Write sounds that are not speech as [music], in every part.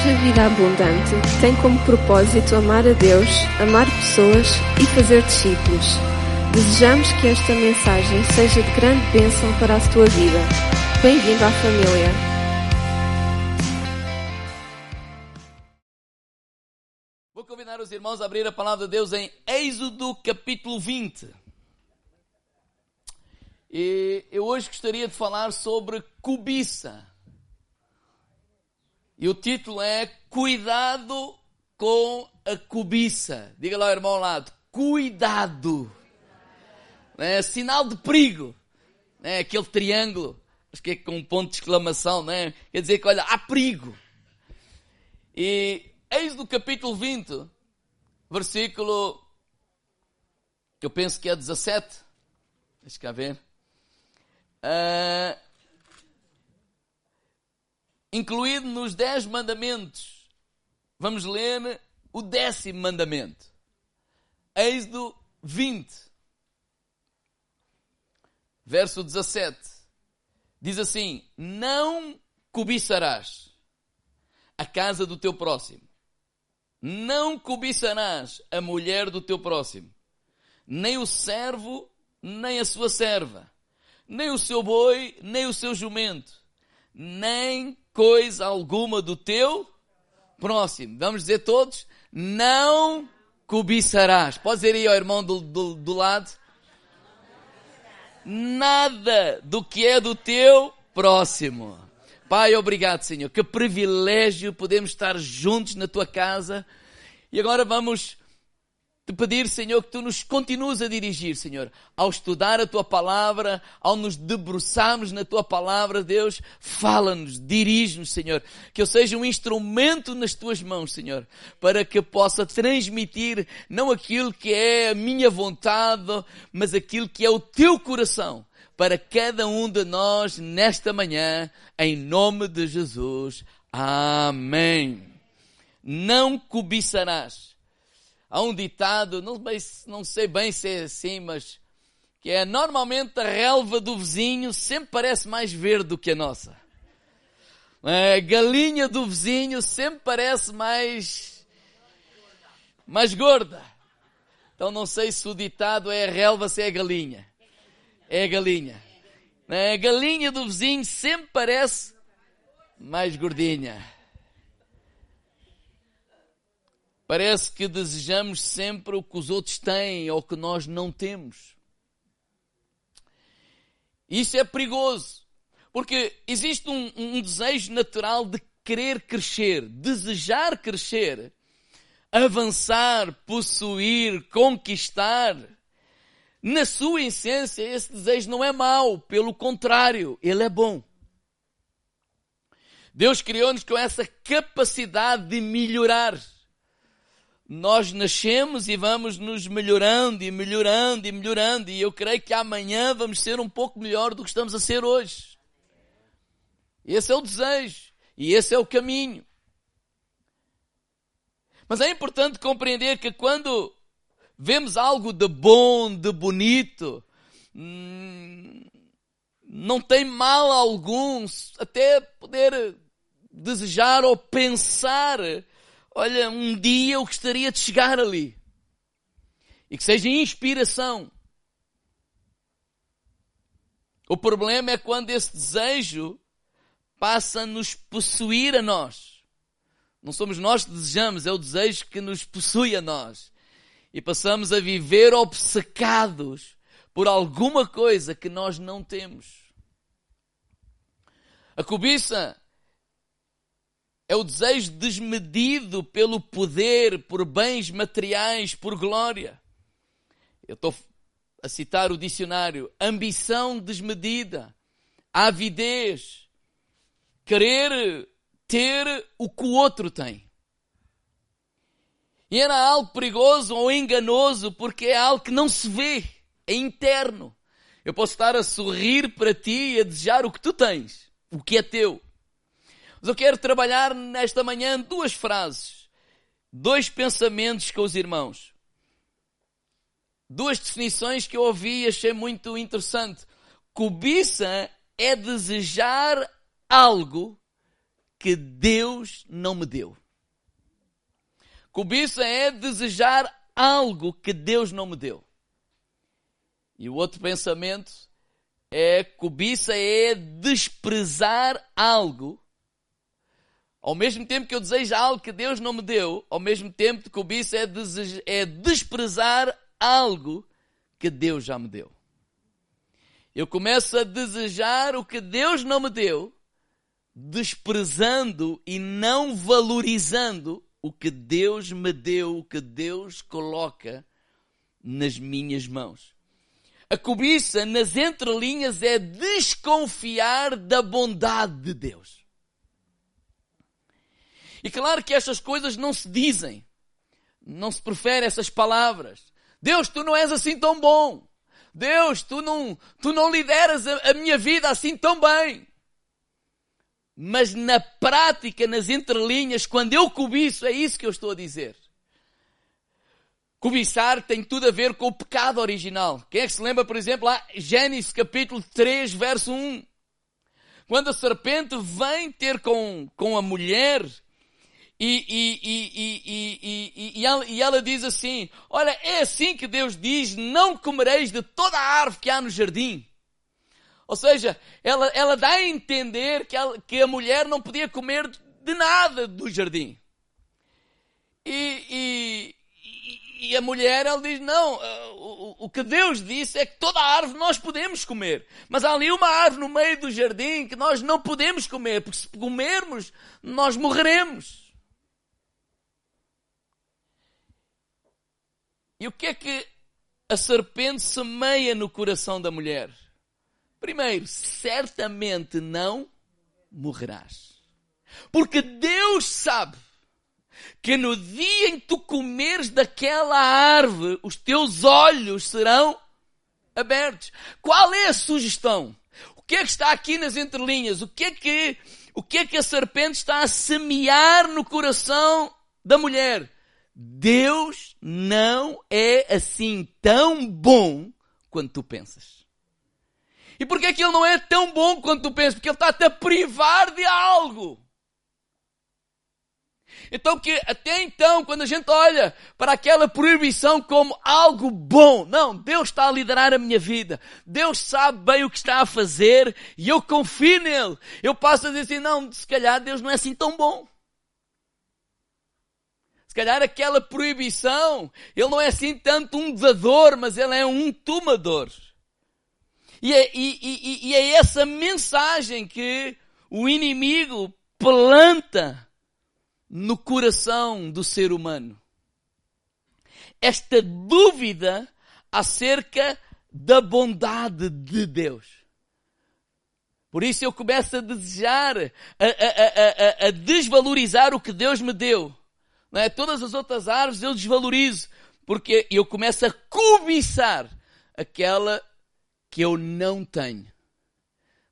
Igreja Vida Abundante tem como propósito amar a Deus, amar pessoas e fazer discípulos. Desejamos que esta mensagem seja de grande bênção para a tua vida. Bem-vindo à família. Vou convidar os irmãos a abrir a palavra de Deus em Êxodo capítulo 20. E eu hoje gostaria de falar sobre cobiça. E o título é Cuidado com a cobiça. Diga lá, irmão, ao lado. Cuidado. É, sinal de perigo. É, aquele triângulo. Acho que é com um ponto de exclamação, né? Quer dizer que, olha, há perigo. E eis do capítulo 20, versículo, que eu penso que é 17. Deixa cá ver. Uh, incluído nos dez mandamentos. Vamos ler o décimo mandamento. Êxodo 20, verso 17. Diz assim: Não cobiçarás a casa do teu próximo, não cobiçarás a mulher do teu próximo, nem o servo, nem a sua serva, nem o seu boi, nem o seu jumento, nem coisa alguma do teu próximo. Vamos dizer todos? Não cobiçarás. Pode dizer aí ao irmão do, do, do lado? Nada do que é do teu próximo. Pai, obrigado, Senhor. Que privilégio podemos estar juntos na tua casa. E agora vamos te pedir, Senhor, que tu nos continues a dirigir, Senhor, ao estudar a tua palavra, ao nos debruçarmos na tua palavra, Deus, fala-nos, dirige-nos, Senhor, que eu seja um instrumento nas tuas mãos, Senhor, para que possa transmitir não aquilo que é a minha vontade, mas aquilo que é o teu coração para cada um de nós nesta manhã, em nome de Jesus. Amém. Não cobiçarás há um ditado, não, não sei bem se é assim, mas que é normalmente a relva do vizinho sempre parece mais verde do que a nossa. A galinha do vizinho sempre parece mais mais gorda. Então não sei se o ditado é a relva se é a galinha. É a galinha. A galinha do vizinho sempre parece mais gordinha. Parece que desejamos sempre o que os outros têm ou que nós não temos. Isso é perigoso, porque existe um, um desejo natural de querer crescer, desejar crescer, avançar, possuir, conquistar. Na sua essência, esse desejo não é mau, pelo contrário, ele é bom. Deus criou-nos com essa capacidade de melhorar nós nascemos e vamos nos melhorando e melhorando e melhorando, e eu creio que amanhã vamos ser um pouco melhor do que estamos a ser hoje. Esse é o desejo e esse é o caminho. Mas é importante compreender que quando vemos algo de bom, de bonito, hum, não tem mal algum até poder desejar ou pensar olha, um dia eu gostaria de chegar ali. E que seja inspiração. O problema é quando esse desejo passa a nos possuir a nós. Não somos nós que desejamos, é o desejo que nos possui a nós. E passamos a viver obcecados por alguma coisa que nós não temos. A cobiça é o desejo desmedido pelo poder, por bens materiais, por glória. Eu estou a citar o dicionário. Ambição desmedida, avidez, querer ter o que o outro tem. E era algo perigoso ou enganoso porque é algo que não se vê, é interno. Eu posso estar a sorrir para ti e a desejar o que tu tens, o que é teu. Mas eu quero trabalhar nesta manhã duas frases, dois pensamentos com os irmãos. Duas definições que eu ouvi e achei muito interessante. Cobiça é desejar algo que Deus não me deu. Cobiça é desejar algo que Deus não me deu. E o outro pensamento é cobiça é desprezar algo. Ao mesmo tempo que eu desejo algo que Deus não me deu, ao mesmo tempo que cobiça é, é desprezar algo que Deus já me deu. Eu começo a desejar o que Deus não me deu, desprezando e não valorizando o que Deus me deu, o que Deus coloca nas minhas mãos. A cobiça nas entrelinhas é desconfiar da bondade de Deus. E claro que estas coisas não se dizem, não se prefere essas palavras. Deus, tu não és assim tão bom. Deus, tu não, tu não lideras a, a minha vida assim tão bem. Mas na prática, nas entrelinhas, quando eu cobiço, é isso que eu estou a dizer. Cobiçar tem tudo a ver com o pecado original. Quem é que se lembra, por exemplo, lá, Gênesis capítulo 3, verso 1. Quando a serpente vem ter com, com a mulher e, e, e, ela, e ela diz assim, olha, é assim que Deus diz, não comereis de toda a árvore que há no jardim. Ou seja, ela, ela dá a entender que, ela, que a mulher não podia comer de nada do jardim. E, e, e a mulher, ela diz, não, o, o que Deus disse é que toda a árvore nós podemos comer. Mas há ali uma árvore no meio do jardim que nós não podemos comer, porque se comermos, nós morreremos. E o que é que a serpente semeia no coração da mulher? Primeiro, certamente não morrerás. Porque Deus sabe que no dia em que tu comeres daquela árvore, os teus olhos serão abertos. Qual é a sugestão? O que é que está aqui nas entrelinhas? O que é que, o que é que a serpente está a semear no coração da mulher? Deus não é assim tão bom quanto tu pensas. E porquê é que ele não é tão bom quanto tu pensas? Porque ele está-te a privar de algo. Então que até então, quando a gente olha para aquela proibição como algo bom, não, Deus está a liderar a minha vida. Deus sabe bem o que está a fazer e eu confio nele. Eu passo a dizer assim, não, se calhar Deus não é assim tão bom. Se calhar aquela proibição, ele não é assim tanto um dador, mas ele é um tomador. E é, e, e, e é essa mensagem que o inimigo planta no coração do ser humano. Esta dúvida acerca da bondade de Deus. Por isso eu começo a desejar, a, a, a, a desvalorizar o que Deus me deu. É? Todas as outras árvores eu desvalorizo, porque eu começo a cobiçar aquela que eu não tenho,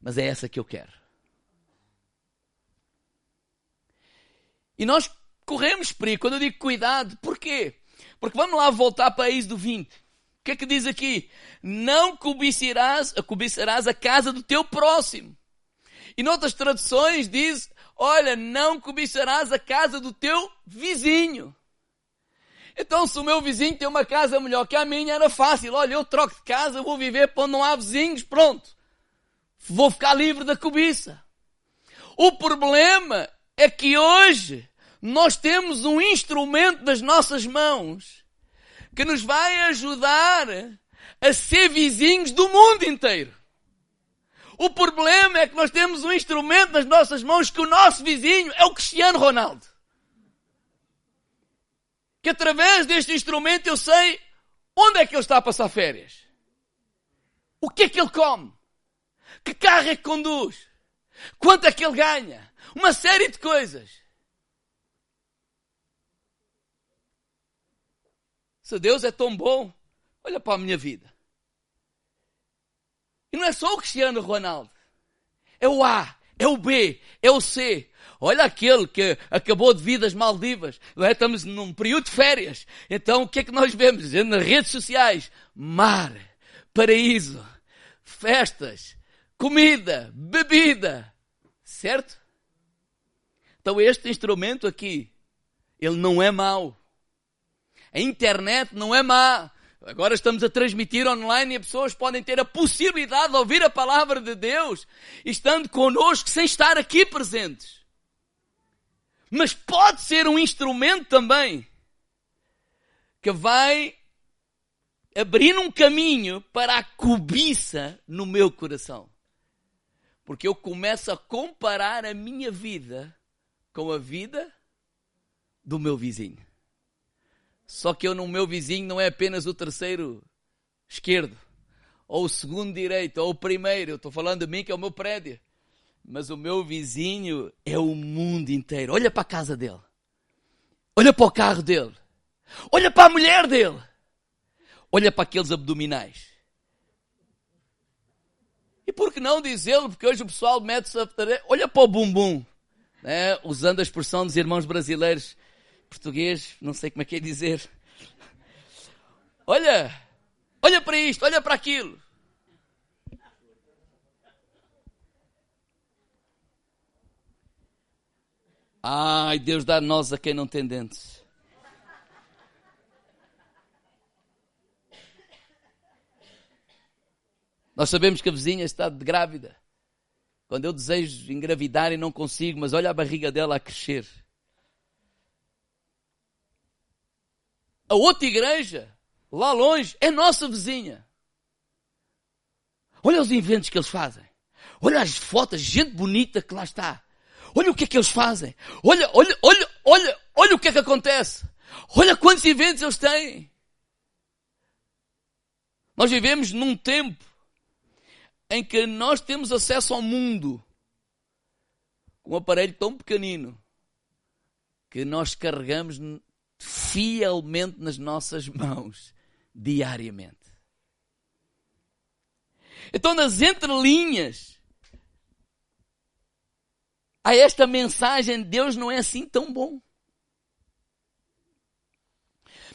mas é essa que eu quero. E nós corremos perigo. Quando eu digo cuidado, porquê? Porque vamos lá voltar para Êxodo 20. O que é que diz aqui? Não cobiçarás, cobiçarás a casa do teu próximo. E noutras traduções diz, olha, não cobiçarás a casa do teu vizinho. Então, se o meu vizinho tem uma casa melhor que a minha, era fácil. Olha, eu troco de casa, vou viver para não há vizinhos, pronto. Vou ficar livre da cobiça. O problema é que hoje nós temos um instrumento nas nossas mãos que nos vai ajudar a ser vizinhos do mundo inteiro. O problema é que nós temos um instrumento nas nossas mãos que o nosso vizinho é o Cristiano Ronaldo que através deste instrumento eu sei onde é que ele está a passar férias. O que é que ele come? Que carro é que conduz? Quanto é que ele ganha? Uma série de coisas. Se Deus é tão bom, olha para a minha vida. E não é só o Cristiano Ronaldo. É o A, é o B, é o C. Olha aquele que acabou de vir das Maldivas. É? Estamos num período de férias. Então o que é que nós vemos nas redes sociais? Mar, paraíso, festas, comida, bebida. Certo? Então este instrumento aqui, ele não é mau. A internet não é má. Agora estamos a transmitir online e as pessoas podem ter a possibilidade de ouvir a palavra de Deus, estando connosco sem estar aqui presentes. Mas pode ser um instrumento também que vai abrir um caminho para a cobiça no meu coração. Porque eu começo a comparar a minha vida com a vida do meu vizinho. Só que eu no meu vizinho não é apenas o terceiro esquerdo, ou o segundo direito, ou o primeiro. Eu estou falando de mim que é o meu prédio. Mas o meu vizinho é o mundo inteiro. Olha para a casa dele. Olha para o carro dele. Olha para a mulher dele. Olha para aqueles abdominais. E por que não dizê-lo? Porque hoje o pessoal mete-se a... Olha para o bumbum. Né? Usando a expressão dos irmãos brasileiros português, não sei como é que é dizer. Olha, olha para isto, olha para aquilo. Ai, Deus dá nós a quem não tem dentes. Nós sabemos que a vizinha está grávida. Quando eu desejo engravidar e não consigo, mas olha a barriga dela a crescer. A outra igreja, lá longe, é nossa vizinha. Olha os inventos que eles fazem. Olha as fotos, gente bonita que lá está. Olha o que é que eles fazem. Olha, olha, olha, olha, olha o que é que acontece. Olha quantos eventos eles têm. Nós vivemos num tempo em que nós temos acesso ao mundo com um aparelho tão pequenino que nós carregamos fielmente nas nossas mãos diariamente. Então, nas entrelinhas, a esta mensagem, Deus não é assim tão bom.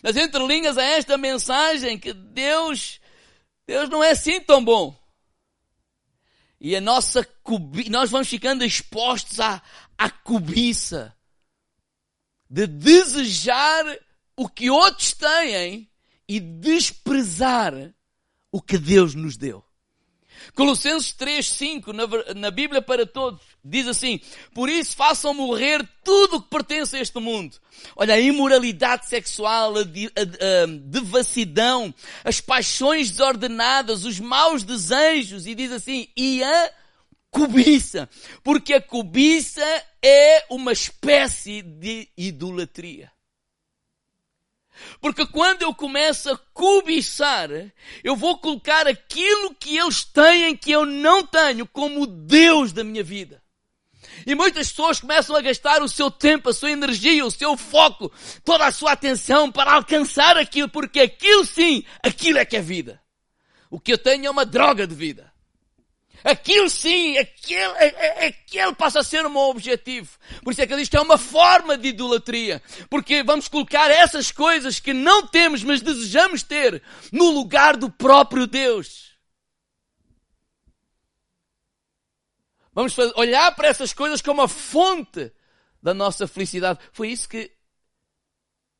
Nas entrelinhas, a esta mensagem que Deus, Deus não é assim tão bom. E a nossa cobi... nós vamos ficando expostos à, à cobiça de desejar o que outros têm e desprezar o que Deus nos deu. Colossenses 3, 5, na, na Bíblia para todos, diz assim, por isso façam morrer tudo o que pertence a este mundo. Olha, a imoralidade sexual, a, a, a devassidão, as paixões desordenadas, os maus desejos, e diz assim, e a cobiça. Porque a cobiça é uma espécie de idolatria. Porque quando eu começo a cobiçar, eu vou colocar aquilo que eles têm que eu não tenho como Deus da minha vida. E muitas pessoas começam a gastar o seu tempo, a sua energia, o seu foco, toda a sua atenção para alcançar aquilo, porque aquilo sim, aquilo é que é vida. O que eu tenho é uma droga de vida. Aquilo sim, aquele, aquele passa a ser o meu objetivo. Por isso é que isto é uma forma de idolatria. Porque vamos colocar essas coisas que não temos, mas desejamos ter, no lugar do próprio Deus. Vamos olhar para essas coisas como a fonte da nossa felicidade. Foi isso que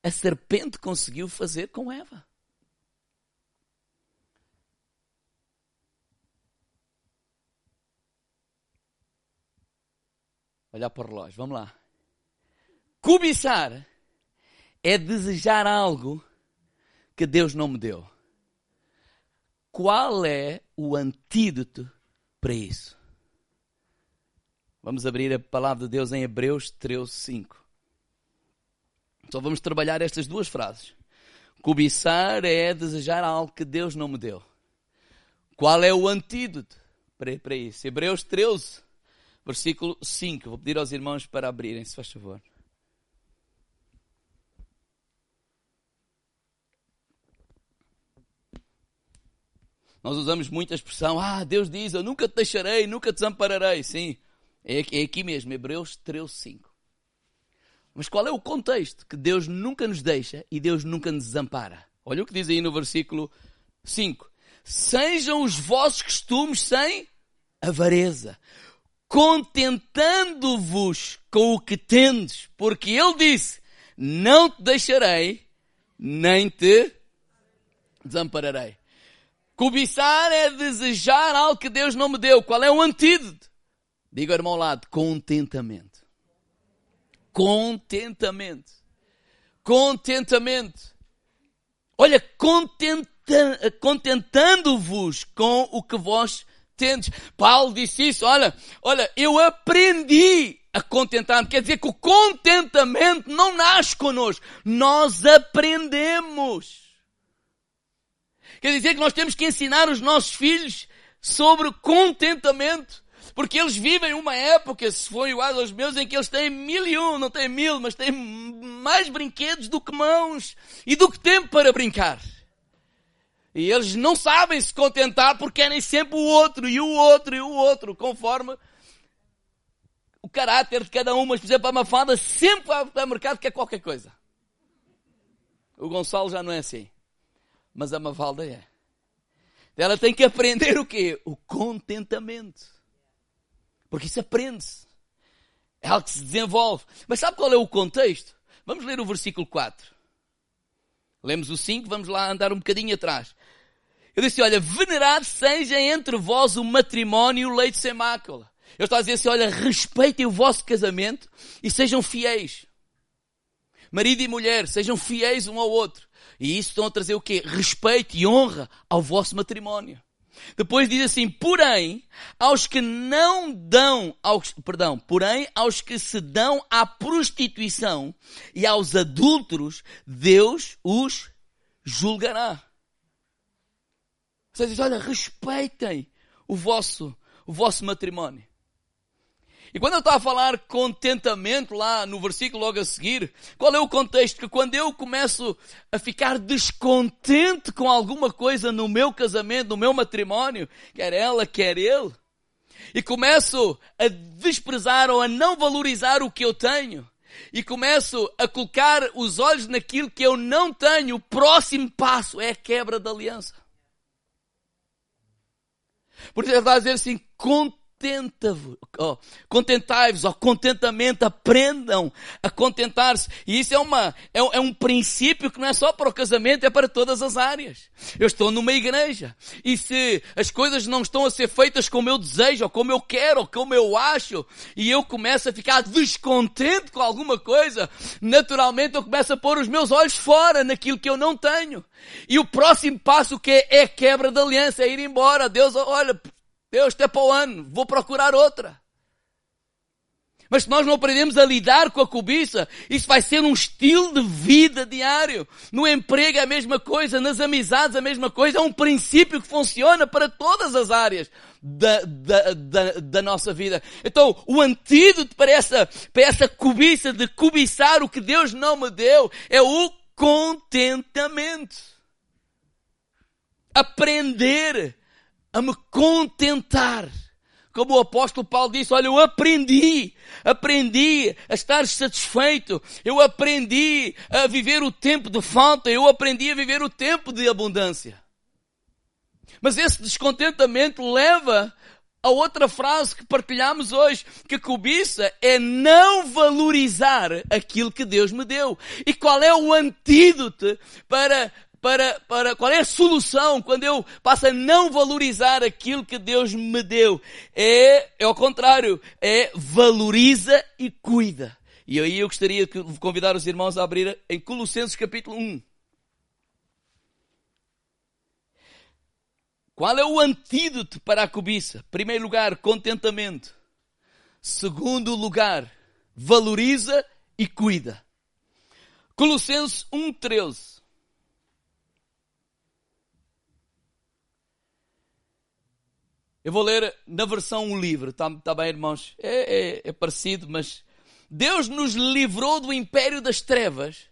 a serpente conseguiu fazer com Eva. Olhar para o relógio, vamos lá. Cobiçar é desejar algo que Deus não me deu. Qual é o antídoto para isso? Vamos abrir a palavra de Deus em Hebreus 13, 5. Só vamos trabalhar estas duas frases. Cobiçar é desejar algo que Deus não me deu. Qual é o antídoto para, isso? Hebreus 13, versículo 5. Vou pedir aos irmãos para abrirem, se faz favor. Nós usamos muita expressão, ah, Deus diz, eu nunca te deixarei, nunca te desampararei. Sim, é aqui, é mesmo, Hebreus 13, 5. Mas qual é o contexto? Que Deus nunca nos deixa e Deus nunca nos desampara. Olha o que diz aí no versículo 5. Sejam os vossos costumes sem avareza contentando-vos com o que tendes, porque ele disse, não te deixarei, nem te desampararei. Cobiçar é desejar algo que Deus não me deu. Qual é o antídoto? Diga ao irmão ao lado, contentamento. Contentamento. Contentamento. Olha, contenta, contentando-vos com o que vós tendes. Paulo disse isso, olha, olha, eu aprendi a contentar-me. Quer dizer que o contentamento não nasce connosco. Nós aprendemos. Quer dizer que nós temos que ensinar os nossos filhos sobre contentamento. Porque eles vivem uma época, se for igual aos meus, em que eles têm mil e um, não têm mil, mas têm mais brinquedos do que mãos e do que tempo para brincar. E eles não sabem se contentar porque querem sempre o outro e o outro e o outro, conforme o caráter de cada um. Mas, por exemplo, a Mafada sempre vai ao mercado quer qualquer coisa. O Gonçalo já não é assim mas a Mafalda é. Ela tem que aprender o quê? O contentamento. Porque isso aprende-se. É algo que se desenvolve. Mas sabe qual é o contexto? Vamos ler o versículo 4. Lemos o 5, vamos lá andar um bocadinho atrás. Eu disse, olha, venerado seja entre vós o matrimónio e o leite sem mácula. Eu estou a dizer assim, olha, respeitem o vosso casamento e sejam fiéis. Marido e mulher, sejam fiéis um ao outro. E isso estão a trazer o quê? Respeito e honra ao vosso matrimónio. Depois diz assim, porém, aos que não dão, aos, perdão, porém, aos que se dão à prostituição e aos adúlteros, Deus os julgará. Você diz, olha, respeitem o vosso, o vosso matrimónio. E quando eu estava a falar contentamento lá no versículo logo a seguir, qual é o contexto? Que quando eu começo a ficar descontente com alguma coisa no meu casamento, no meu matrimónio, quer ela, quer ele, e começo a desprezar ou a não valorizar o que eu tenho, e começo a colocar os olhos naquilo que eu não tenho, o próximo passo é a quebra da aliança. Por isso ele está dizer assim, contenta-vos, contentai-vos, contentamento, aprendam a contentar-se. E isso é, uma, é, é, um princípio que não é só para o casamento, é para todas as áreas. Eu estou numa igreja e se as coisas não estão a ser feitas como eu desejo, ou como eu quero, ou como eu acho, e eu começo a ficar descontente com alguma coisa, naturalmente eu começo a pôr os meus olhos fora naquilo que eu não tenho. E o próximo passo que é, é quebra da aliança, é ir embora. Deus, olha, Deus, até para o ano, vou procurar outra. Mas se nós não aprendemos a lidar com a cobiça, isso vai ser um estilo de vida diário. No emprego é a mesma coisa, nas amizades a mesma coisa. É um princípio que funciona para todas as áreas da, da, da, da nossa vida. Então, o antídoto para essa, para essa cobiça de cobiçar o que Deus não me deu é o contentamento. Aprender a me contentar. Como o apóstolo Paulo disse, olha, eu aprendi, aprendi a estar satisfeito, eu aprendi a viver o tempo de falta, eu aprendi a viver o tempo de abundância. Mas esse descontentamento leva a outra frase que partilhamos hoje, que cobiça é não valorizar aquilo que Deus me deu. E qual é o antídoto para para, para, qual é a solução quando eu passo a não valorizar aquilo que Deus me deu? É, é ao contrário, é valoriza e cuida. E aí eu gostaria de convidar os irmãos a abrir em Colossenses capítulo 1. Qual é o antídoto para a cobiça? Primeiro lugar, contentamento. Segundo lugar, valoriza e cuida. Colossenses 1,13. Eu vou ler na versão um livro, está tá bem, irmãos? É, é, é parecido, mas Deus nos livrou do império das trevas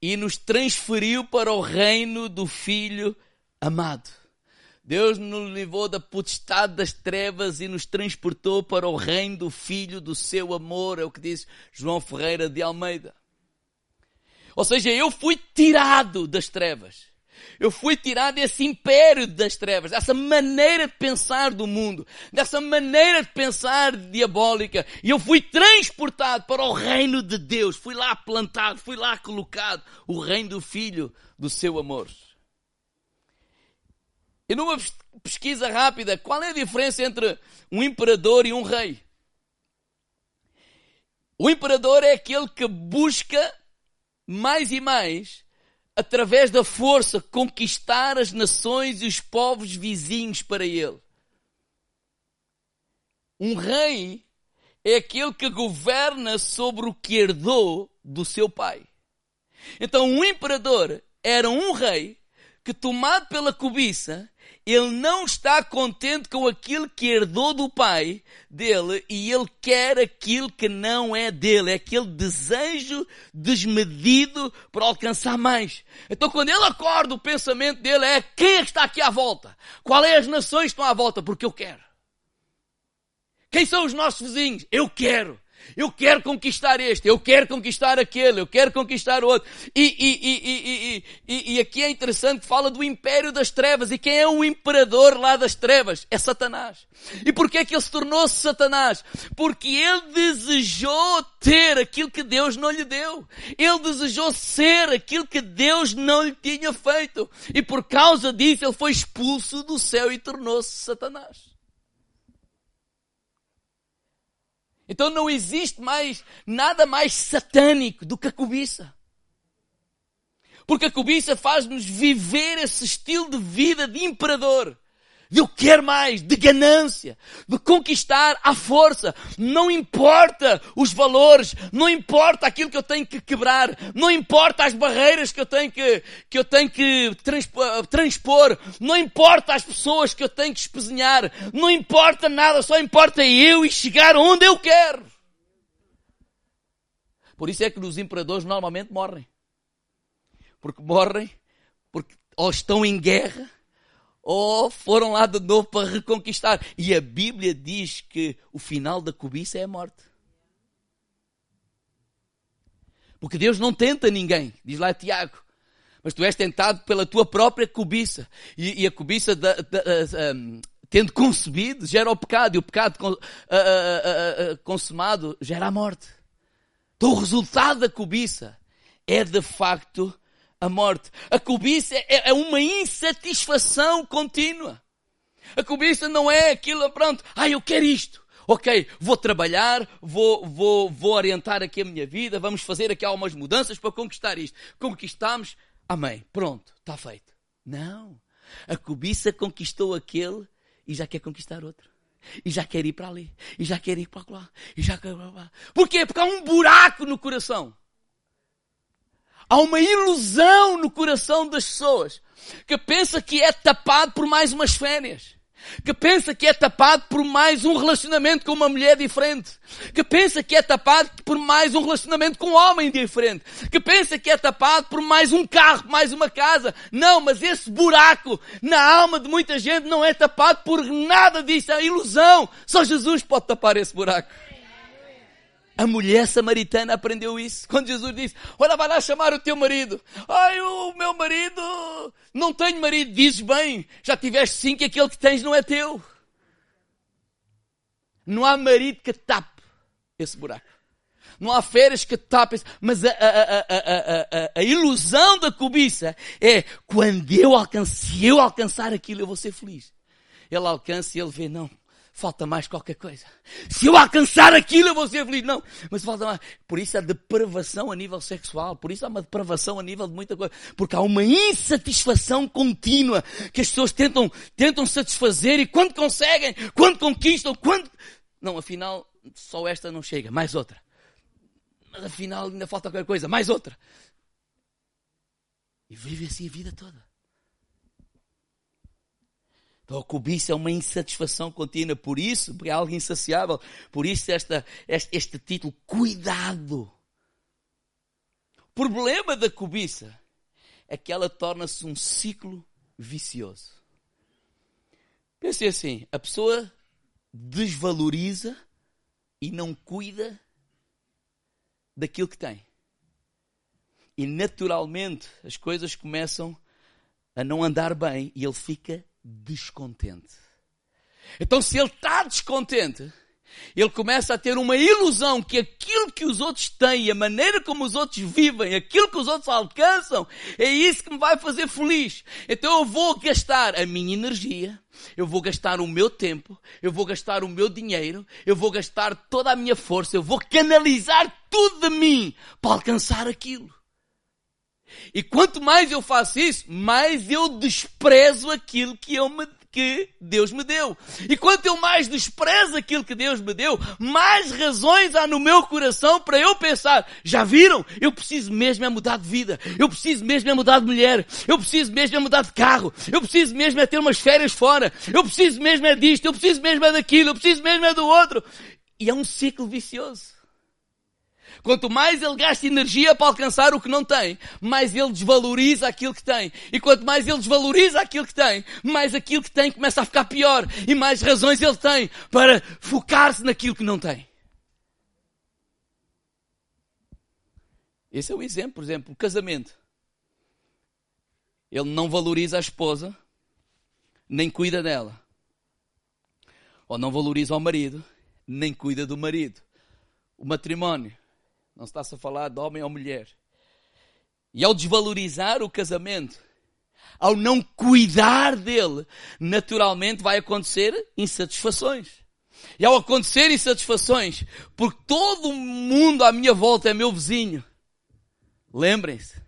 e nos transferiu para o reino do Filho amado. Deus nos livrou da potestade das trevas e nos transportou para o reino do Filho do seu amor, é o que diz João Ferreira de Almeida. Ou seja, eu fui tirado das trevas. Eu fui tirado desse império das trevas, dessa maneira de pensar do mundo, dessa maneira de pensar diabólica, e eu fui transportado para o reino de Deus. Fui lá plantado, fui lá colocado, o reino do Filho do seu amor. E numa pesquisa rápida, qual é a diferença entre um imperador e um rei? O imperador é aquele que busca mais e mais, através da força, conquistar as nações e os povos vizinhos para ele. Um rei é aquele que governa sobre o que herdou do seu pai. Então, um imperador era um rei que, tomado pela cobiça, ele não está contente com aquilo que herdou do pai dele e ele quer aquilo que não é dele. É aquele desejo desmedido para alcançar mais. Então quando ele acorda, o pensamento dele é quem é que está aqui à volta? Qual é as nações que estão à volta? Porque eu quero. Quem são os nossos vizinhos? Eu quero. Eu quero conquistar este, eu quero conquistar aquele, eu quero conquistar outro. E, e, e, e, aqui é interessante que fala do império das trevas. E quem é o imperador lá das trevas? É Satanás. E porquê é que ele se tornou Satanás? Porque ele desejou ter aquilo que Deus não lhe deu. Ele desejou ser aquilo que Deus não lhe tinha feito. E por causa disso ele foi expulso do céu e tornou-se Satanás. Então não existe mais nada mais satânico do que a cobiça. Porque a cobiça faz-nos viver esse estilo de vida de imperador. De eu quero mais, de ganância, de conquistar à força. Não importa os valores, não importa aquilo que eu tenho que quebrar, não importa as barreiras que eu tenho que, que, eu tenho que transpor, não importa as pessoas que eu tenho que espezinhar, não importa nada, só importa eu e chegar onde eu quero. Por isso é que os imperadores normalmente morrem. Porque morrem porque ou estão em guerra ou foram lá de novo para reconquistar. E a Bíblia diz que o final da cobiça é a morte. Porque Deus não tenta ninguém, diz lá Tiago. Mas tu és tentado pela tua própria cobiça. E, e a cobiça, da, da, um, tendo concebido, gera o pecado. E o pecado uh, uh, uh, consumado gera a morte. Então o resultado da cobiça é de facto a morte. A cobiça é, é uma insatisfação contínua. A cobiça não é aquilo, pronto, ah, eu quero isto. Ok, vou trabalhar, vou, vou, vou orientar aqui a minha vida, vamos fazer aqui algumas mudanças para conquistar isto. Conquistamos, amém, pronto, está feito. Não. A cobiça conquistou aquele e já quer conquistar outro. E já quer ir para ali. E já quer ir para lá. E já quer ir para lá. Porquê? Porque há um buraco no coração. Há uma ilusão no coração das pessoas que pensa que é tapado por mais umas férias. Que pensa que é tapado por mais um relacionamento com uma mulher diferente. Que pensa que é tapado por mais um relacionamento com um homem diferente. Que pensa que é tapado por mais um carro, mais uma casa. Não, mas esse buraco na alma de muita gente não é tapado por nada disso. É ilusão. Só Jesus pode tapar esse buraco. A mulher samaritana aprendeu isso. Quando Jesus disse, olha, vai lá chamar o teu marido. Ai, o meu marido, não tenho marido. Dizes bem, já tiveste cinco e aquele que tens não é teu. Não há marido que tape esse buraco. Não há férias que tapem, mas a, a, a, a, ilusão da cobiça é quando eu alcance, eu alcançar aquilo, eu vou ser feliz. Ele alcança e ele vê, não, falta mais qualquer coisa. Se eu alcançar aquilo, eu vou ser feliz. Não, mas falta mais. Por isso há depravação a nível sexual. Por isso há uma depravação a nível de muita coisa. Porque há uma insatisfação contínua que as pessoas tentam, tentam satisfazer e quando conseguem, quando conquistam, quando. Não, afinal, só esta não chega. Mais outra. Mas afinal ainda falta qualquer coisa. Mais outra. E vive assim a vida toda. Então a cobiça é uma insatisfação contínua, por isso, porque é algo insaciável, por isso esta, este, este título, cuidado. O problema da cobiça é que ela torna-se um ciclo vicioso. Pense assim, a pessoa desvaloriza e não cuida daquilo que tem. E naturalmente as coisas começam a não andar bem e ele fica descontente. Então, se ele está descontente, ele começa a ter uma ilusão que aquilo que os outros têm, a maneira como os outros vivem, aquilo que os outros alcançam, é isso que me vai fazer feliz. Então eu vou gastar a minha energia, eu vou gastar o meu tempo, eu vou gastar o meu dinheiro, eu vou gastar toda a minha força, eu vou canalizar tudo de mim para alcançar aquilo. E quanto mais eu faço isso, mais eu desprezo aquilo que eu me que Deus me deu. E quanto eu mais desprezo aquilo que Deus me deu, mais razões há no meu coração para eu pensar, já viram? Eu preciso mesmo é mudar de vida. Eu preciso mesmo é mudar de mulher. Eu preciso mesmo é mudar de carro. Eu preciso mesmo é ter umas férias fora. Eu preciso mesmo é disto. Eu preciso mesmo é daquilo. Eu preciso mesmo é do outro. E é um ciclo vicioso. Quanto mais ele gasta energia para alcançar o que não tem, mais ele desvaloriza aquilo que tem. E quanto mais ele desvaloriza aquilo que tem, mais aquilo que tem começa a ficar pior. E mais razões ele tem para focar-se naquilo que não tem. Esse é o exemplo, por exemplo, o casamento. Ele não valoriza a esposa, nem cuida dela. Ou não valoriza o marido, nem cuida do marido. O matrimónio não está-se a falar de homem ou mulher. E ao desvalorizar o casamento, ao não cuidar dele, naturalmente vai acontecer insatisfações. E ao acontecer insatisfações, porque todo mundo à minha volta é meu vizinho, lembrem-se,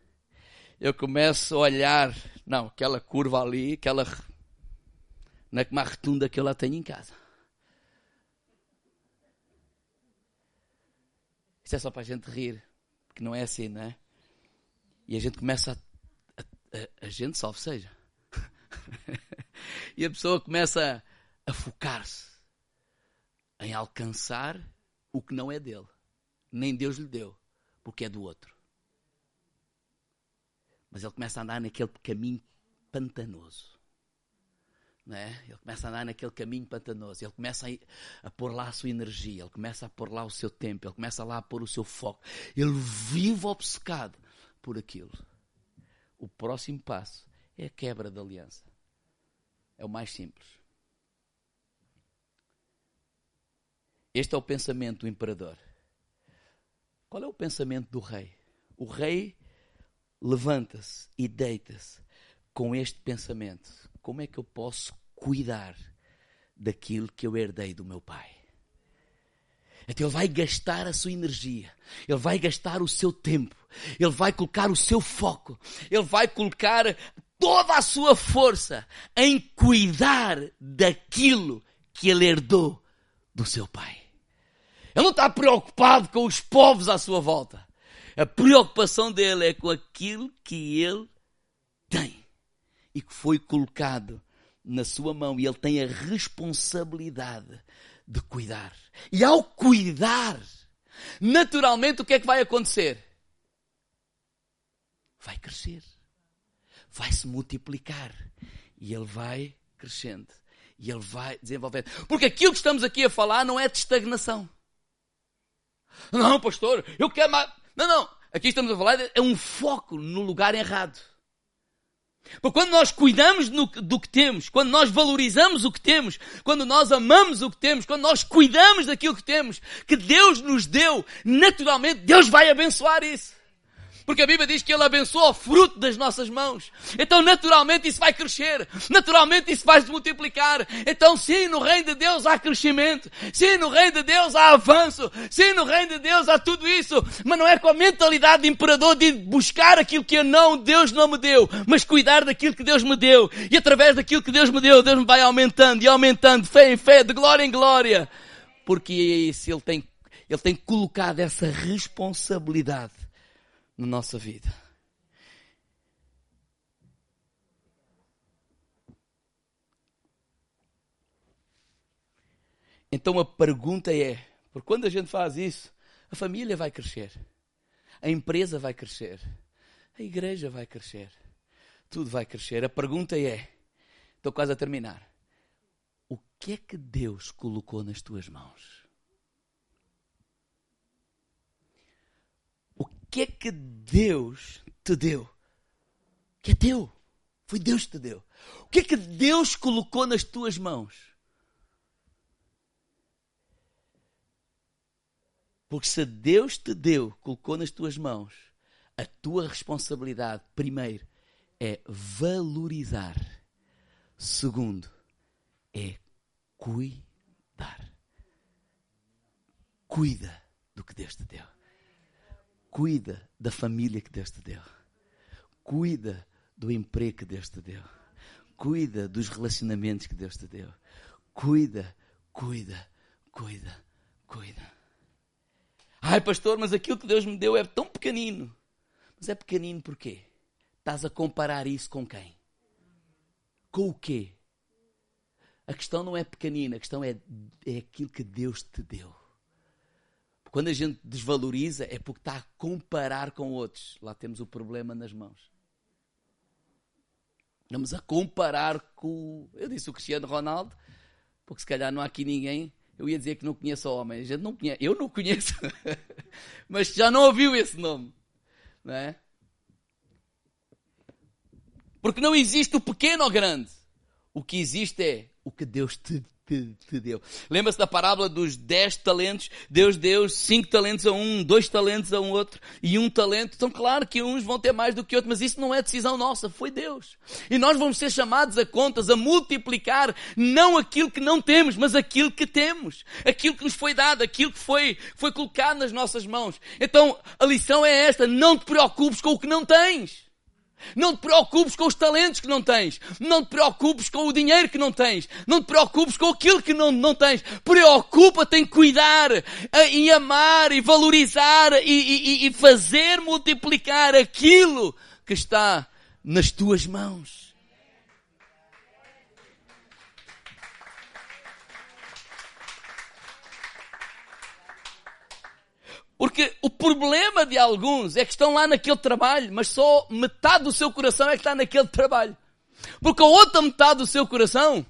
eu começo a olhar, não, aquela curva ali, aquela, uma retunda que eu lá tenho em casa. Isto é só para a gente rir, porque não é assim, não é? E a gente começa a. a, a, a gente, salve seja. [laughs] e a pessoa começa a, a focar-se em alcançar o que não é dele. Nem Deus lhe deu, porque é do outro. Mas ele começa a andar naquele caminho pantanoso né? Ele começa a andar naquele caminho pantanoso, ele começa a, a pôr lá a sua energia, ele começa a pôr lá o seu tempo, ele começa lá a pôr o seu foco. Ele vive obcecado por aquilo. O próximo passo é a quebra da aliança. É o mais simples. Este é o pensamento do imperador. Qual é o pensamento do rei? O rei levanta-se e deita-se com este pensamento: como é que eu posso cuidar daquilo que eu herdei do meu pai? Então ele vai gastar a sua energia, ele vai gastar o seu tempo, ele vai colocar o seu foco, ele vai colocar toda a sua força em cuidar daquilo que ele herdou do seu pai. Ele não está preocupado com os povos à sua volta. A preocupação dele é com aquilo que ele tem e que foi colocado na sua mão e ele tem a responsabilidade de cuidar. E ao cuidar, naturalmente o que é que vai acontecer? Vai crescer. Vai se multiplicar. E ele vai crescendo. E ele vai desenvolvendo. Porque aquilo que estamos aqui a falar não é de estagnação. Não, pastor, eu quero mais. Não, não. Aqui estamos a falar é um foco no lugar errado. Porque quando nós cuidamos no, do que temos, quando nós valorizamos o que temos, quando nós amamos o que temos, quando nós cuidamos daquilo que temos, que Deus nos deu, naturalmente Deus vai abençoar isso. Porque a Bíblia diz que Ele abençoa o fruto das nossas mãos. Então, naturalmente, isso vai crescer. Naturalmente, isso vai se multiplicar. Então, sim, no reino de Deus há crescimento. Sim, no reino de Deus há avanço. Sim, no reino de Deus há tudo isso. Mas não é com a mentalidade de imperador de buscar aquilo que eu não, Deus não me deu. Mas cuidar daquilo que Deus me deu. E através daquilo que Deus me deu, Deus me vai aumentando e aumentando. Fé em fé, de glória em glória. Porque é isso, Ele tem, Ele tem colocado essa responsabilidade na nossa vida. Então a pergunta é: por quando a gente faz isso, a família vai crescer, a empresa vai crescer, a igreja vai crescer, tudo vai crescer. A pergunta é: estou quase a terminar. O que é que Deus colocou nas tuas mãos? Que é que Deus te deu? Que é teu. Foi Deus que te deu. O que é que Deus colocou nas tuas mãos? Porque se Deus te deu, colocou nas tuas mãos, a tua responsabilidade, primeiro, é valorizar. Segundo, é cuidar. Cuida do que Deus te deu. Cuida da família que Deus te deu. Cuida do emprego que Deus te deu. Cuida dos relacionamentos que Deus te deu. Cuida, cuida, cuida, cuida. Ai, pastor, mas aquilo que Deus me deu é tão pequenino. Mas é pequenino porquê? Estás a comparar isso com quem? Com o quê? A questão não é pequenina, a questão é, é aquilo que Deus te deu. Quando a gente desvaloriza é porque está a comparar com outros. Lá temos o problema nas mãos. Vamos a comparar com. Eu disse o Cristiano Ronaldo, porque se calhar não há aqui ninguém. Eu ia dizer que não conheço o homem. A gente não conhece. Eu não conheço. [laughs] Mas já não ouviu esse nome. Não é? Porque não existe o pequeno ou grande. O que existe é o que Deus te, te, te deu. Lembra-se da parábola dos dez talentos? Deus deu cinco talentos a um, dois talentos a um outro e um talento. Então, claro que uns vão ter mais do que outros, mas isso não é decisão nossa, foi Deus. E nós vamos ser chamados a contas, a multiplicar não aquilo que não temos, mas aquilo que temos. Aquilo que nos foi dado, aquilo que foi, foi colocado nas nossas mãos. Então, a lição é esta: não te preocupes com o que não tens. Não te preocupes com os talentos que não tens. Não te preocupes com o dinheiro que não tens. Não te preocupes com aquilo que não, não tens. Preocupa-te em cuidar, em amar e valorizar e, e, e fazer multiplicar aquilo que está nas tuas mãos. Porque o problema de alguns é que estão lá naquele trabalho, mas só metade do seu coração é que está naquele trabalho. Porque a outra metade do seu coração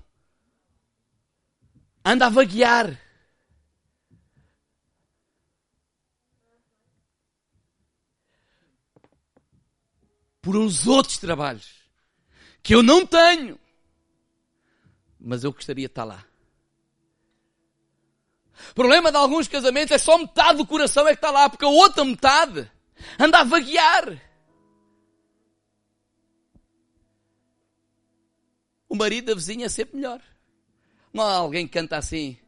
anda a vaguear. Por uns outros trabalhos que eu não tenho, mas eu gostaria de estar lá. O problema de alguns casamentos é só metade do coração é que está lá, porque a outra metade anda a vaguear. O marido da vizinha é sempre melhor. Não há alguém que canta assim,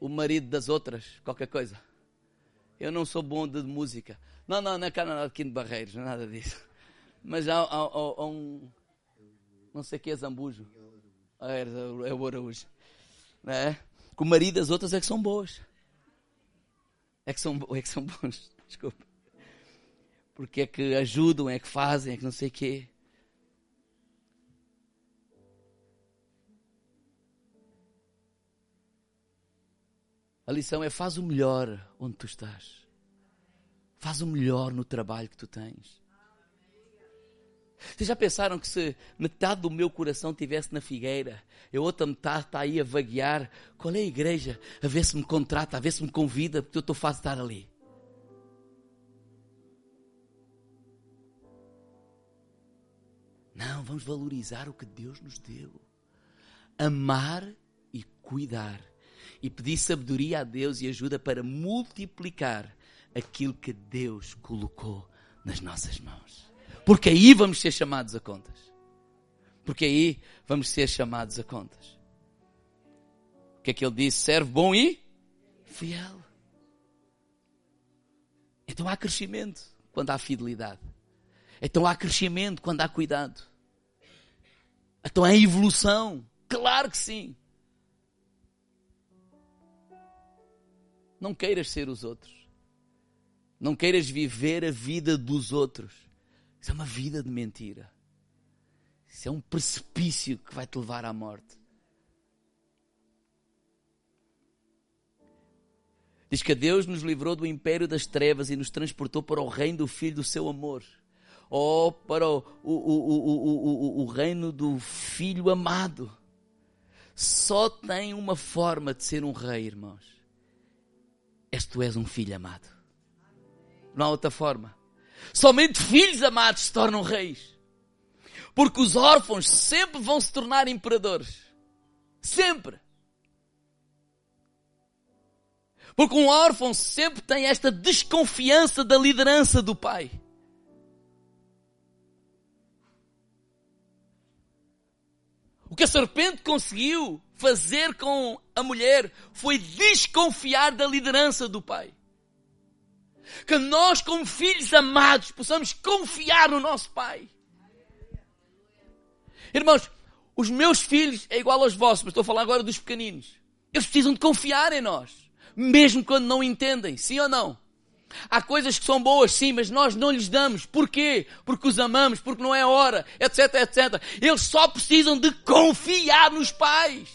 o marido das outras, qualquer coisa. Eu não sou bom de música. Não, não, não é Canadá de Quinto Barreiros, não é nada disso. Mas há, há, há, há um. Não sei o que é Zambujo. É, é o Araújo. Não é? Que o marido das outras é que são boas. É que são, é que são [laughs] bons. Desculpa. Porque é que ajudam, é que fazem, é que não sei o quê. A lição é faz o melhor onde tu estás. Faz o melhor no trabalho que tu tens. Vocês já pensaram que se metade do meu coração estivesse na figueira, a outra metade está aí a vaguear, qual é a igreja? A ver se me contrata, a ver se me convida, porque eu estou fácil de estar ali. Não, vamos valorizar o que Deus nos deu. Amar e cuidar. E pedir sabedoria a Deus e ajuda para multiplicar aquilo que Deus colocou nas nossas mãos. Porque aí vamos ser chamados a contas. Porque aí vamos ser chamados a contas. O que é que ele disse? Serve bom e fiel. Então há crescimento quando há fidelidade. Então há crescimento quando há cuidado. Então há evolução. Claro que sim. Não queiras ser os outros. Não queiras viver a vida dos outros. Isso é uma vida de mentira. Isso é um precipício que vai te levar à morte. Diz que Deus nos livrou do império das trevas e nos transportou para o reino do Filho do seu amor. Ou para o, o, o, o, reino do Filho amado. Só tem uma forma de ser um rei, irmãos. És tu és um filho amado. Não há outra forma. Somente filhos amados se tornam reis. Porque os órfãos sempre vão se tornar imperadores. Sempre. Porque um órfão sempre tem esta desconfiança da liderança do pai. O que a serpente conseguiu fazer com a mulher foi desconfiar da liderança do pai. Que nós, como filhos amados, possamos confiar no nosso pai. Irmãos, os meus filhos é igual aos vossos, mas estou a falar agora dos pequeninos. Eles precisam de confiar em nós, mesmo quando não entendem, sim ou não? Há coisas que são boas, sim, mas nós não lhes damos. Porquê? Porque os amamos, porque não é hora, etc, etc. Eles só precisam de confiar nos pais.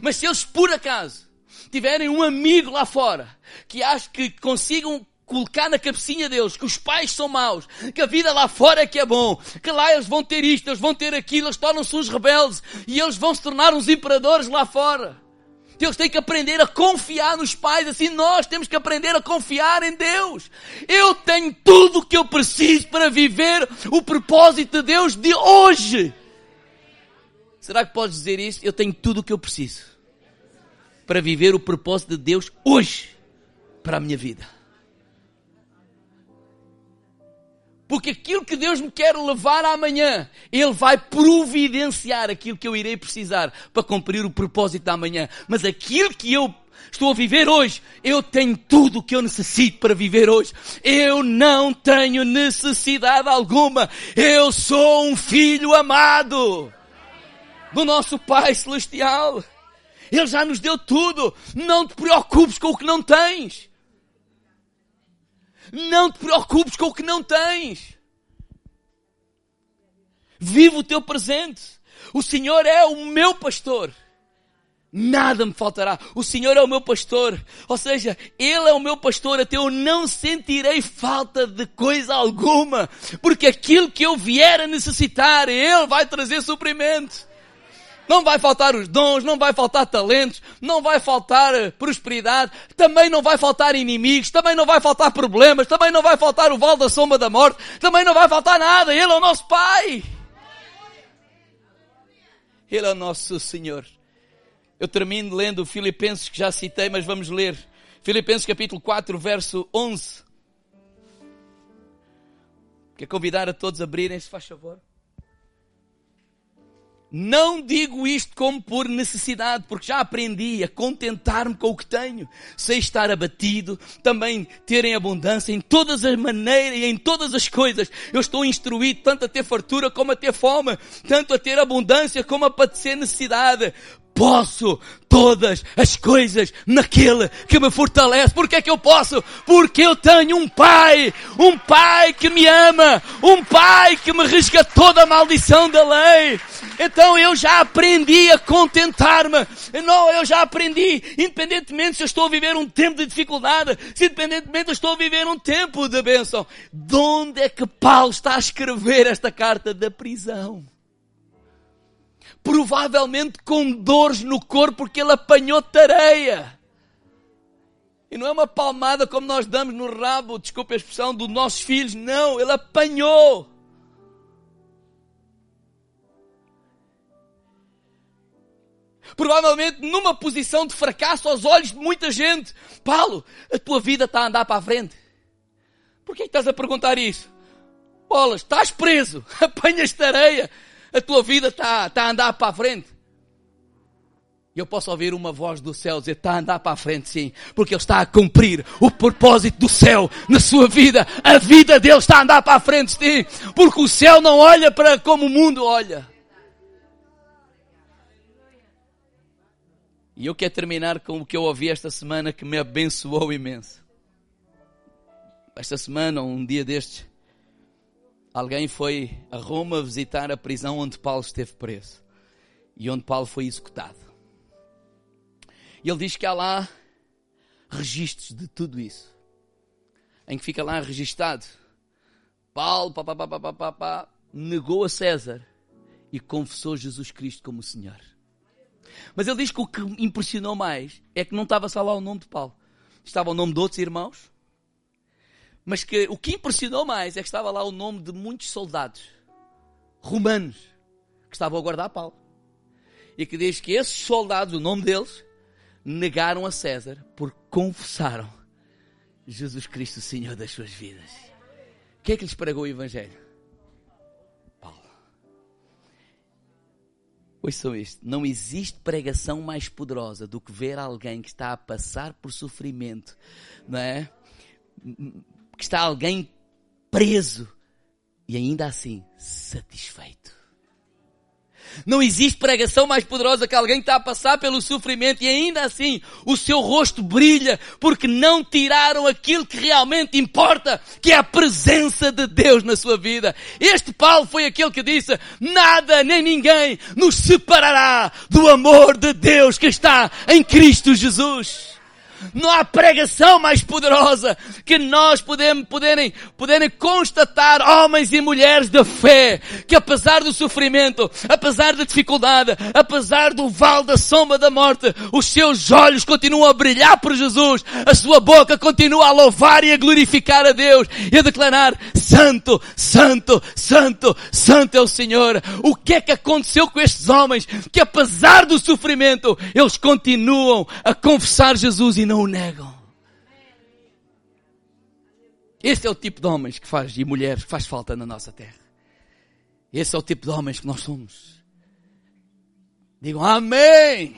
Mas se eles, por acaso, tiverem um amigo lá fora que acha que consigam colocar na cabecinha deles que os pais são maus, que a vida lá fora é que é bom, que lá eles vão ter isto, eles vão ter aquilo, eles tornam-se uns rebeldes e eles vão se tornar uns imperadores lá fora. Deus tem que aprender a confiar nos pais, assim nós temos que aprender a confiar em Deus. Eu tenho tudo o que eu preciso para viver o propósito de Deus de hoje. Será que podes dizer isso? Eu tenho tudo o que eu preciso para viver o propósito de Deus hoje para a minha vida. Porque aquilo que Deus me quer levar amanhã, Ele vai providenciar aquilo que eu irei precisar para cumprir o propósito da manhã. Mas aquilo que eu estou a viver hoje, eu tenho tudo o que eu necessito para viver hoje. Eu não tenho necessidade alguma. Eu sou um filho amado do nosso Pai Celestial. Ele já nos deu tudo. Não te preocupes com o que não tens. Não te preocupes com o que não tens. Viva o teu presente. O Senhor é o meu pastor. Nada me faltará. O Senhor é o meu pastor. Ou seja, Ele é o meu pastor, até eu não sentirei falta de coisa alguma. Porque aquilo que eu vier a necessitar, Ele vai trazer suprimento. Não vai faltar os dons, não vai faltar talentos, não vai faltar eh, prosperidade, também não vai faltar inimigos, também não vai faltar problemas, também não vai faltar o val da sombra da morte, também não vai faltar nada. Ele é o nosso Pai. Ele é o nosso Senhor. Eu termino lendo Filipenses, que já citei, mas vamos ler. Filipenses capítulo 4, verso 11. Quer convidar a todos a abrirem-se, faz favor. Não digo isto como por necessidade, porque já aprendi a contentar-me com o que tenho. Sei estar abatido, também ter em abundância em todas as maneiras e em todas as coisas. Eu estou instruído tanto a ter fartura como a ter fome, tanto a ter abundância como a padecer necessidade posso todas as coisas naquele que me fortalece. Porque é que eu posso? Porque eu tenho um Pai, um Pai que me ama, um Pai que me resgatou da maldição da lei. Então eu já aprendi a contentar-me. Não, eu já aprendi, independentemente se eu estou a viver um tempo de dificuldade, se independentemente eu estou a viver um tempo de bênção. De onde é que Paulo está a escrever esta carta da prisão? provavelmente com dores no corpo porque ele apanhou tareia. E não é uma palmada como nós damos no rabo, desculpe a expressão, dos nossos filhos. Não, ele apanhou. Provavelmente numa posição de fracasso aos olhos de muita gente. Paulo, a tua vida está a andar para a frente. Por que estás a perguntar isso? Bolas, estás preso, [laughs] apanhas tareia, a tua vida está, está a andar para a frente. E eu posso ouvir uma voz do céu dizer, está a andar para a frente sim, porque Ele está a cumprir o propósito do céu na sua vida. A vida dele está a andar para a frente sim, porque o céu não olha para como o mundo olha. E eu quero terminar com o que eu ouvi esta semana que me abençoou imenso. Esta semana, um dia destes, alguém foi a Roma visitar a prisão onde Paulo esteve preso e onde Paulo foi executado. E ele diz que há lá registros de tudo isso, em que fica lá registado. Paulo, pá, pá, pá, pá, pá, pá, negou a César e confessou Jesus Cristo como Senhor. Mas ele diz que o que impressionou mais é que não estava só lá o nome de Paulo, estava o nome de outros irmãos mas que o que impressionou mais é que estava lá o nome de muitos soldados romanos que estavam a guardar Paulo. E que diz que esses soldados, o nome deles, negaram a César porque confessaram Jesus Cristo, Senhor das suas vidas. Quem é que lhes pregou o Evangelho? Ouçam isto: não existe pregação mais poderosa do que ver alguém que está a passar por sofrimento, não é? Que está alguém preso e ainda assim satisfeito. Não existe pregação mais poderosa que alguém que está a passar pelo sofrimento e ainda assim o seu rosto brilha porque não tiraram aquilo que realmente importa, que é a presença de Deus na sua vida. Este Paulo foi aquele que disse, nada nem ninguém nos separará do amor de Deus que está em Cristo Jesus. Não há pregação mais poderosa que nós podemos, poderem, poderem constatar homens e mulheres de fé que apesar do sofrimento, apesar da dificuldade, apesar do vale da sombra da morte, os seus olhos continuam a brilhar por Jesus, a sua boca continua a louvar e a glorificar a Deus e a declarar Santo, Santo, Santo, Santo é o Senhor. O que é que aconteceu com estes homens que apesar do sofrimento, eles continuam a confessar Jesus e não o negam. Esse é o tipo de homens que faz, e mulheres que faz falta na nossa terra. Esse é o tipo de homens que nós somos. Digam amém.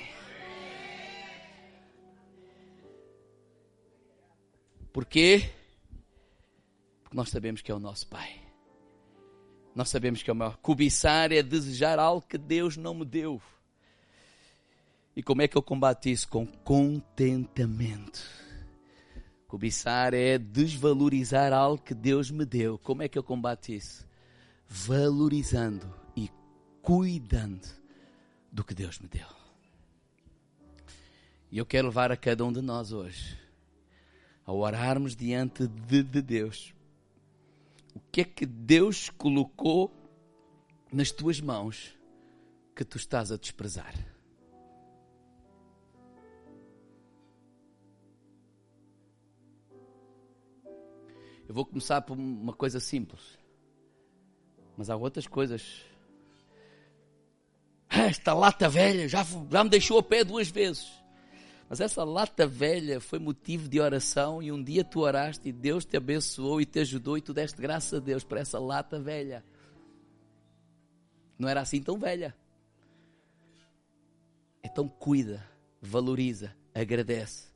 Porquê? Porque nós sabemos que é o nosso Pai. Nós sabemos que é o maior. Cobiçar é desejar algo que Deus não me deu. E como é que eu combato isso? Com contentamento. Cobiçar é desvalorizar algo que Deus me deu. Como é que eu combato isso? Valorizando e cuidando do que Deus me deu. E eu quero levar a cada um de nós hoje a orarmos diante de, de Deus. O que é que Deus colocou nas tuas mãos que tu estás a desprezar? Eu vou começar por uma coisa simples. Mas há outras coisas. Esta lata velha já, já me deixou a pé duas vezes. Mas essa lata velha foi motivo de oração e um dia tu oraste e Deus te abençoou e te ajudou e tu deste graças a Deus por essa lata velha. Não era assim tão velha. Então cuida, valoriza, agradece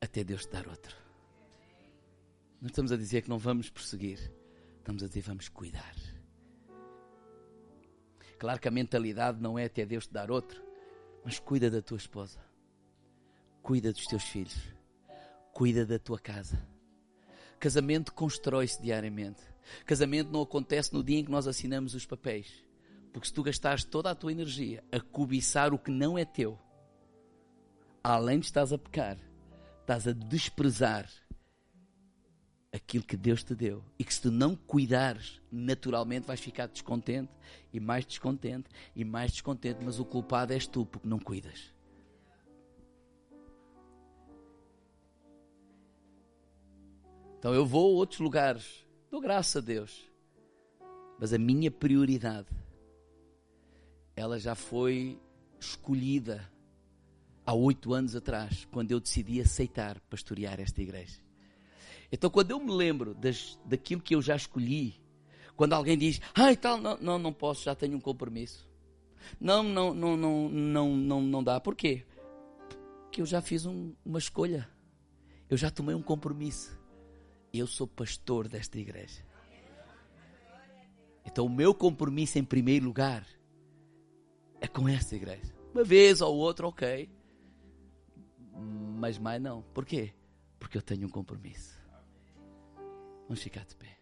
até Deus te dar outra. Não estamos a dizer que não vamos prosseguir. Estamos a dizer vamos cuidar. Claro que a mentalidade não é até Deus te dar outro, mas cuida da tua esposa. Cuida dos teus filhos. Cuida da tua casa. Casamento constrói-se diariamente. Casamento não acontece no dia em que nós assinamos os papéis. Porque se tu gastares toda a tua energia a cobiçar o que não é teu, além de estás a pecar, estás a desprezar aquilo que Deus te deu. E que se tu não cuidares, naturalmente vais ficar descontente e mais descontente e mais descontente, mas o culpado és tu porque não cuidas. Então eu vou a outros lugares, dou graças a Deus, mas a minha prioridade, ela já foi escolhida há oito anos atrás, quando eu decidi aceitar pastorear esta igreja. Então, quando eu me lembro das, daquilo que eu já escolhi, quando alguém diz, ai ah, tal, não, não, não posso, já tenho um compromisso. Não, não, não, não, não, não, não dá. Por quê? Porque eu já fiz um, uma escolha. Eu já tomei um compromisso. Eu sou pastor desta igreja. Então, o meu compromisso, em primeiro lugar, é com esta igreja. Uma vez ou outra, ok. Mas mais não. Por quê? Porque eu tenho um compromisso. Vamos ficar de pé.